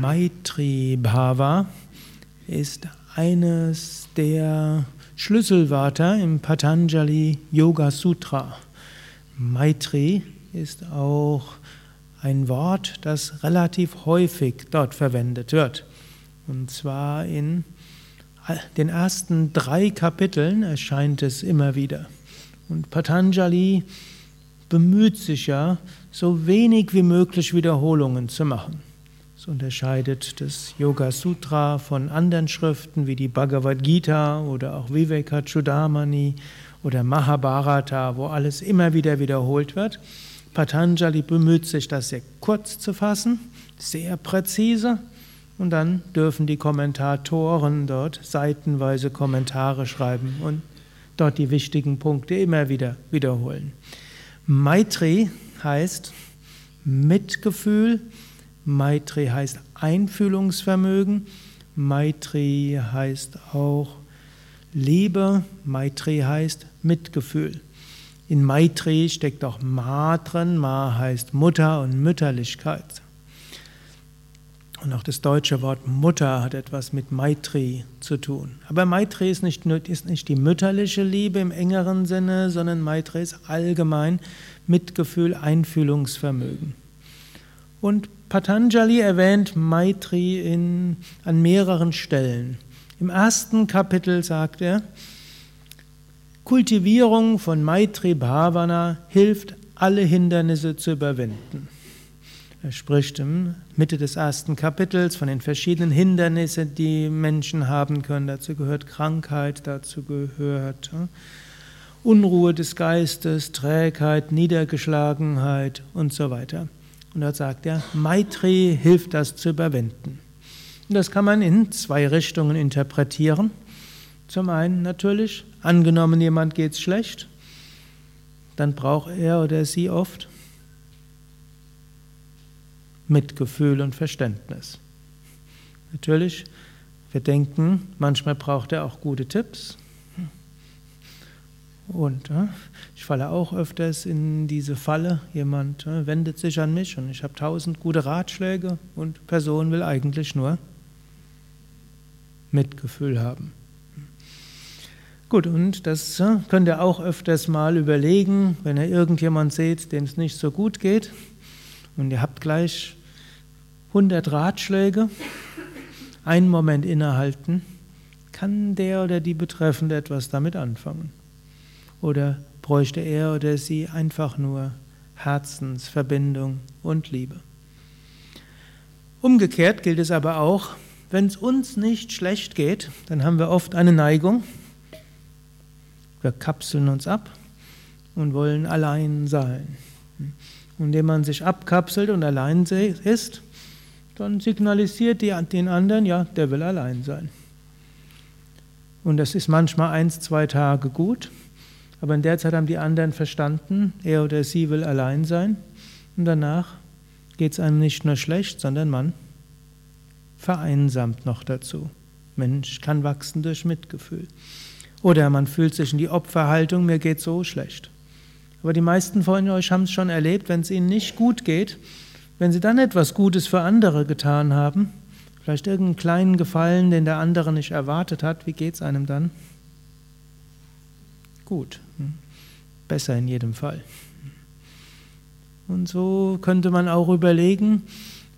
Maitri Bhava ist eines der Schlüsselwörter im Patanjali Yoga Sutra. Maitri ist auch ein Wort, das relativ häufig dort verwendet wird. Und zwar in den ersten drei Kapiteln erscheint es immer wieder. Und Patanjali bemüht sich ja, so wenig wie möglich Wiederholungen zu machen. Unterscheidet das Yoga Sutra von anderen Schriften wie die Bhagavad Gita oder auch Vivekachudamani oder Mahabharata, wo alles immer wieder wiederholt wird. Patanjali bemüht sich, das sehr kurz zu fassen, sehr präzise und dann dürfen die Kommentatoren dort seitenweise Kommentare schreiben und dort die wichtigen Punkte immer wieder wiederholen. Maitri heißt Mitgefühl, Maitri heißt Einfühlungsvermögen, Maitri heißt auch Liebe, Maitri heißt Mitgefühl. In Maitri steckt auch Ma drin, Ma heißt Mutter und Mütterlichkeit. Und auch das deutsche Wort Mutter hat etwas mit Maitri zu tun. Aber Maitri ist nicht, ist nicht die mütterliche Liebe im engeren Sinne, sondern Maitri ist allgemein Mitgefühl, Einfühlungsvermögen. Und Patanjali erwähnt Maitri in, an mehreren Stellen. Im ersten Kapitel sagt er, Kultivierung von Maitri Bhavana hilft, alle Hindernisse zu überwinden. Er spricht in Mitte des ersten Kapitels von den verschiedenen Hindernissen, die Menschen haben können. Dazu gehört Krankheit, dazu gehört Unruhe des Geistes, Trägheit, Niedergeschlagenheit und so weiter. Und dort sagt er, Maitri hilft das zu überwinden. Und das kann man in zwei Richtungen interpretieren. Zum einen natürlich, angenommen jemand geht es schlecht, dann braucht er oder sie oft Mitgefühl und Verständnis. Natürlich, wir denken, manchmal braucht er auch gute Tipps. Und äh, ich falle auch öfters in diese Falle. Jemand äh, wendet sich an mich und ich habe tausend gute Ratschläge und Person will eigentlich nur Mitgefühl haben. Gut, und das äh, könnt ihr auch öfters mal überlegen, wenn ihr irgendjemand seht, dem es nicht so gut geht und ihr habt gleich 100 Ratschläge, einen Moment innehalten, kann der oder die Betreffende etwas damit anfangen? Oder bräuchte er oder sie einfach nur Herzensverbindung und Liebe? Umgekehrt gilt es aber auch, wenn es uns nicht schlecht geht, dann haben wir oft eine Neigung. Wir kapseln uns ab und wollen allein sein. Und indem man sich abkapselt und allein ist, dann signalisiert die, den anderen, ja, der will allein sein. Und das ist manchmal eins, zwei Tage gut, aber in der Zeit haben die anderen verstanden, er oder sie will allein sein. Und danach geht es einem nicht nur schlecht, sondern man vereinsamt noch dazu. Mensch kann wachsen durch Mitgefühl. Oder man fühlt sich in die Opferhaltung, mir geht so schlecht. Aber die meisten von euch haben es schon erlebt, wenn es ihnen nicht gut geht, wenn Sie dann etwas Gutes für andere getan haben, vielleicht irgendeinen kleinen Gefallen, den der andere nicht erwartet hat, wie geht es einem dann? Gut, besser in jedem Fall. Und so könnte man auch überlegen,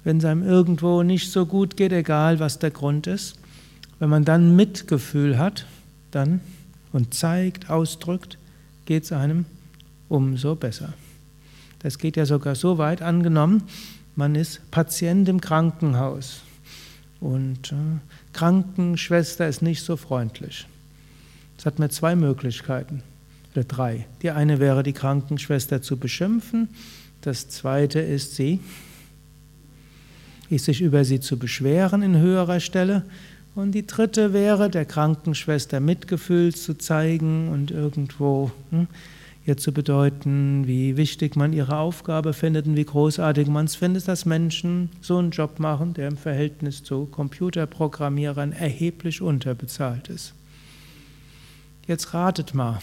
wenn es einem irgendwo nicht so gut geht, egal was der Grund ist, wenn man dann Mitgefühl hat, dann und zeigt, ausdrückt, geht es einem umso besser. Das geht ja sogar so weit angenommen, man ist Patient im Krankenhaus und äh, Krankenschwester ist nicht so freundlich. Es hat mir zwei Möglichkeiten oder drei. Die eine wäre, die Krankenschwester zu beschimpfen. Das zweite ist, sie, ist sich über sie zu beschweren in höherer Stelle. Und die dritte wäre, der Krankenschwester Mitgefühl zu zeigen und irgendwo hm, ihr zu bedeuten, wie wichtig man ihre Aufgabe findet und wie großartig man es findet, dass Menschen so einen Job machen, der im Verhältnis zu Computerprogrammierern erheblich unterbezahlt ist. Jetzt ratet mal,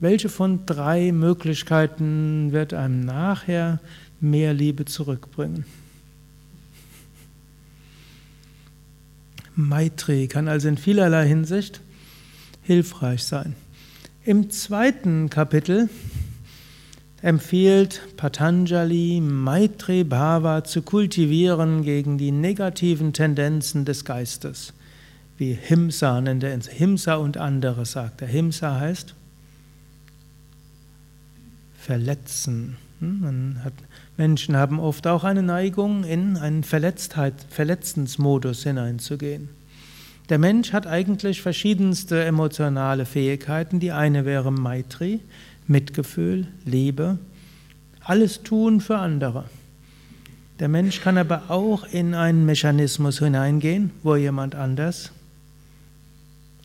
welche von drei Möglichkeiten wird einem nachher mehr Liebe zurückbringen? Maitri kann also in vielerlei Hinsicht hilfreich sein. Im zweiten Kapitel empfiehlt Patanjali, Maitri Bhava zu kultivieren gegen die negativen Tendenzen des Geistes. Wie Himsa nennt er Himsa und andere sagt er. Himsa heißt verletzen. Hm, hat, Menschen haben oft auch eine Neigung, in einen Verletztheit, Verletzensmodus hineinzugehen. Der Mensch hat eigentlich verschiedenste emotionale Fähigkeiten. Die eine wäre Maitri, Mitgefühl, Liebe, alles tun für andere. Der Mensch kann aber auch in einen Mechanismus hineingehen, wo jemand anders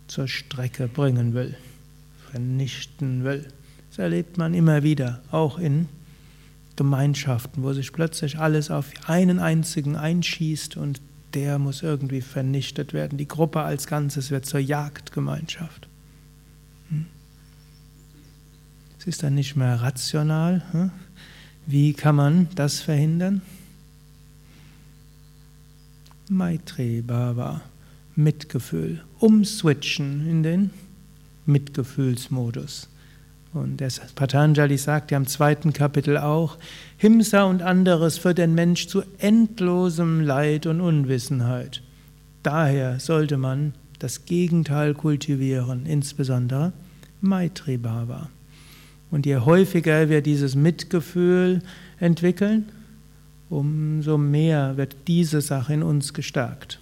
zur Strecke bringen will, vernichten will. Das erlebt man immer wieder, auch in Gemeinschaften, wo sich plötzlich alles auf einen einzigen einschießt und der muss irgendwie vernichtet werden. Die Gruppe als Ganzes wird zur Jagdgemeinschaft. Hm? Es ist dann nicht mehr rational. Hm? Wie kann man das verhindern? Maitri Bhava, Mitgefühl, umswitchen in den Mitgefühlsmodus. Und das Patanjali sagt ja im zweiten Kapitel auch, Himsa und anderes für den Mensch zu endlosem Leid und Unwissenheit. Daher sollte man das Gegenteil kultivieren, insbesondere Maitri Bhava. Und je häufiger wir dieses Mitgefühl entwickeln, umso mehr wird diese Sache in uns gestärkt.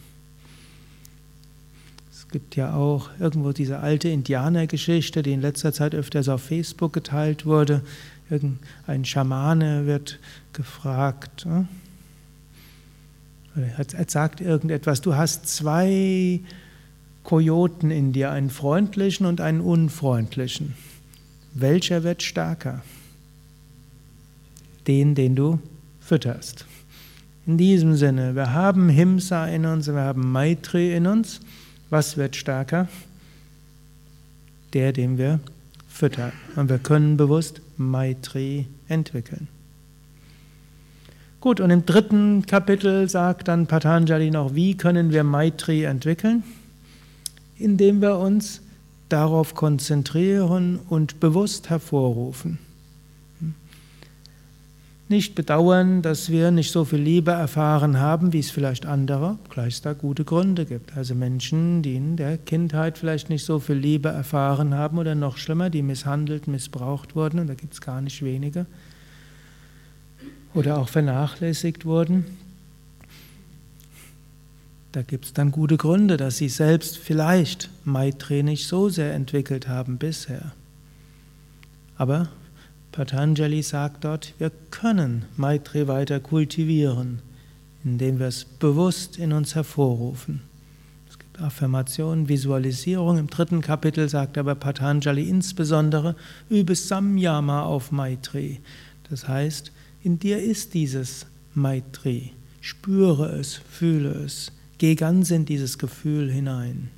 Gibt ja auch irgendwo diese alte Indianergeschichte, die in letzter Zeit öfters auf Facebook geteilt wurde. Irgendein Schamane wird gefragt, ne? er sagt irgendetwas, du hast zwei Kojoten in dir, einen freundlichen und einen unfreundlichen. Welcher wird stärker? Den, den du fütterst. In diesem Sinne, wir haben Himsa in uns, wir haben Maitri in uns. Was wird stärker? Der, den wir füttern. Und wir können bewusst Maitri entwickeln. Gut, und im dritten Kapitel sagt dann Patanjali noch, wie können wir Maitri entwickeln? Indem wir uns darauf konzentrieren und bewusst hervorrufen. Nicht bedauern, dass wir nicht so viel Liebe erfahren haben, wie es vielleicht andere, gleich da gute Gründe gibt. Also Menschen, die in der Kindheit vielleicht nicht so viel Liebe erfahren haben oder noch schlimmer, die misshandelt, missbraucht wurden, und da gibt es gar nicht wenige, oder auch vernachlässigt wurden. Da gibt es dann gute Gründe, dass sie selbst vielleicht Maitri nicht so sehr entwickelt haben bisher. Aber Patanjali sagt dort, wir können Maitri weiter kultivieren, indem wir es bewusst in uns hervorrufen. Es gibt Affirmationen, Visualisierung. Im dritten Kapitel sagt aber Patanjali insbesondere, übe Samyama auf Maitri. Das heißt, in dir ist dieses Maitri. Spüre es, fühle es, geh ganz in dieses Gefühl hinein.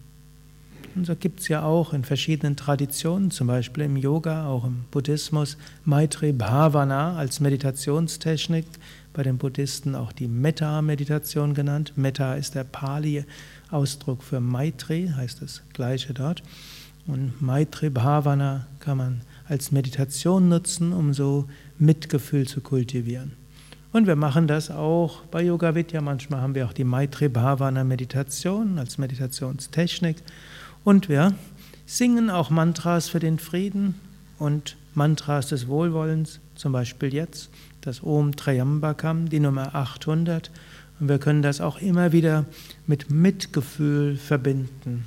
Und so gibt es ja auch in verschiedenen Traditionen, zum Beispiel im Yoga, auch im Buddhismus, Maitri Bhavana als Meditationstechnik, bei den Buddhisten auch die Metta-Meditation genannt. Metta ist der Pali-Ausdruck für Maitri, heißt das gleiche dort. Und Maitri Bhavana kann man als Meditation nutzen, um so Mitgefühl zu kultivieren. Und wir machen das auch bei Yoga Vidya. Manchmal haben wir auch die Maitri Bhavana Meditation als Meditationstechnik. Und wir singen auch Mantras für den Frieden und Mantras des Wohlwollens, zum Beispiel jetzt das Om Trayambakam, die Nummer 800. Und wir können das auch immer wieder mit Mitgefühl verbinden.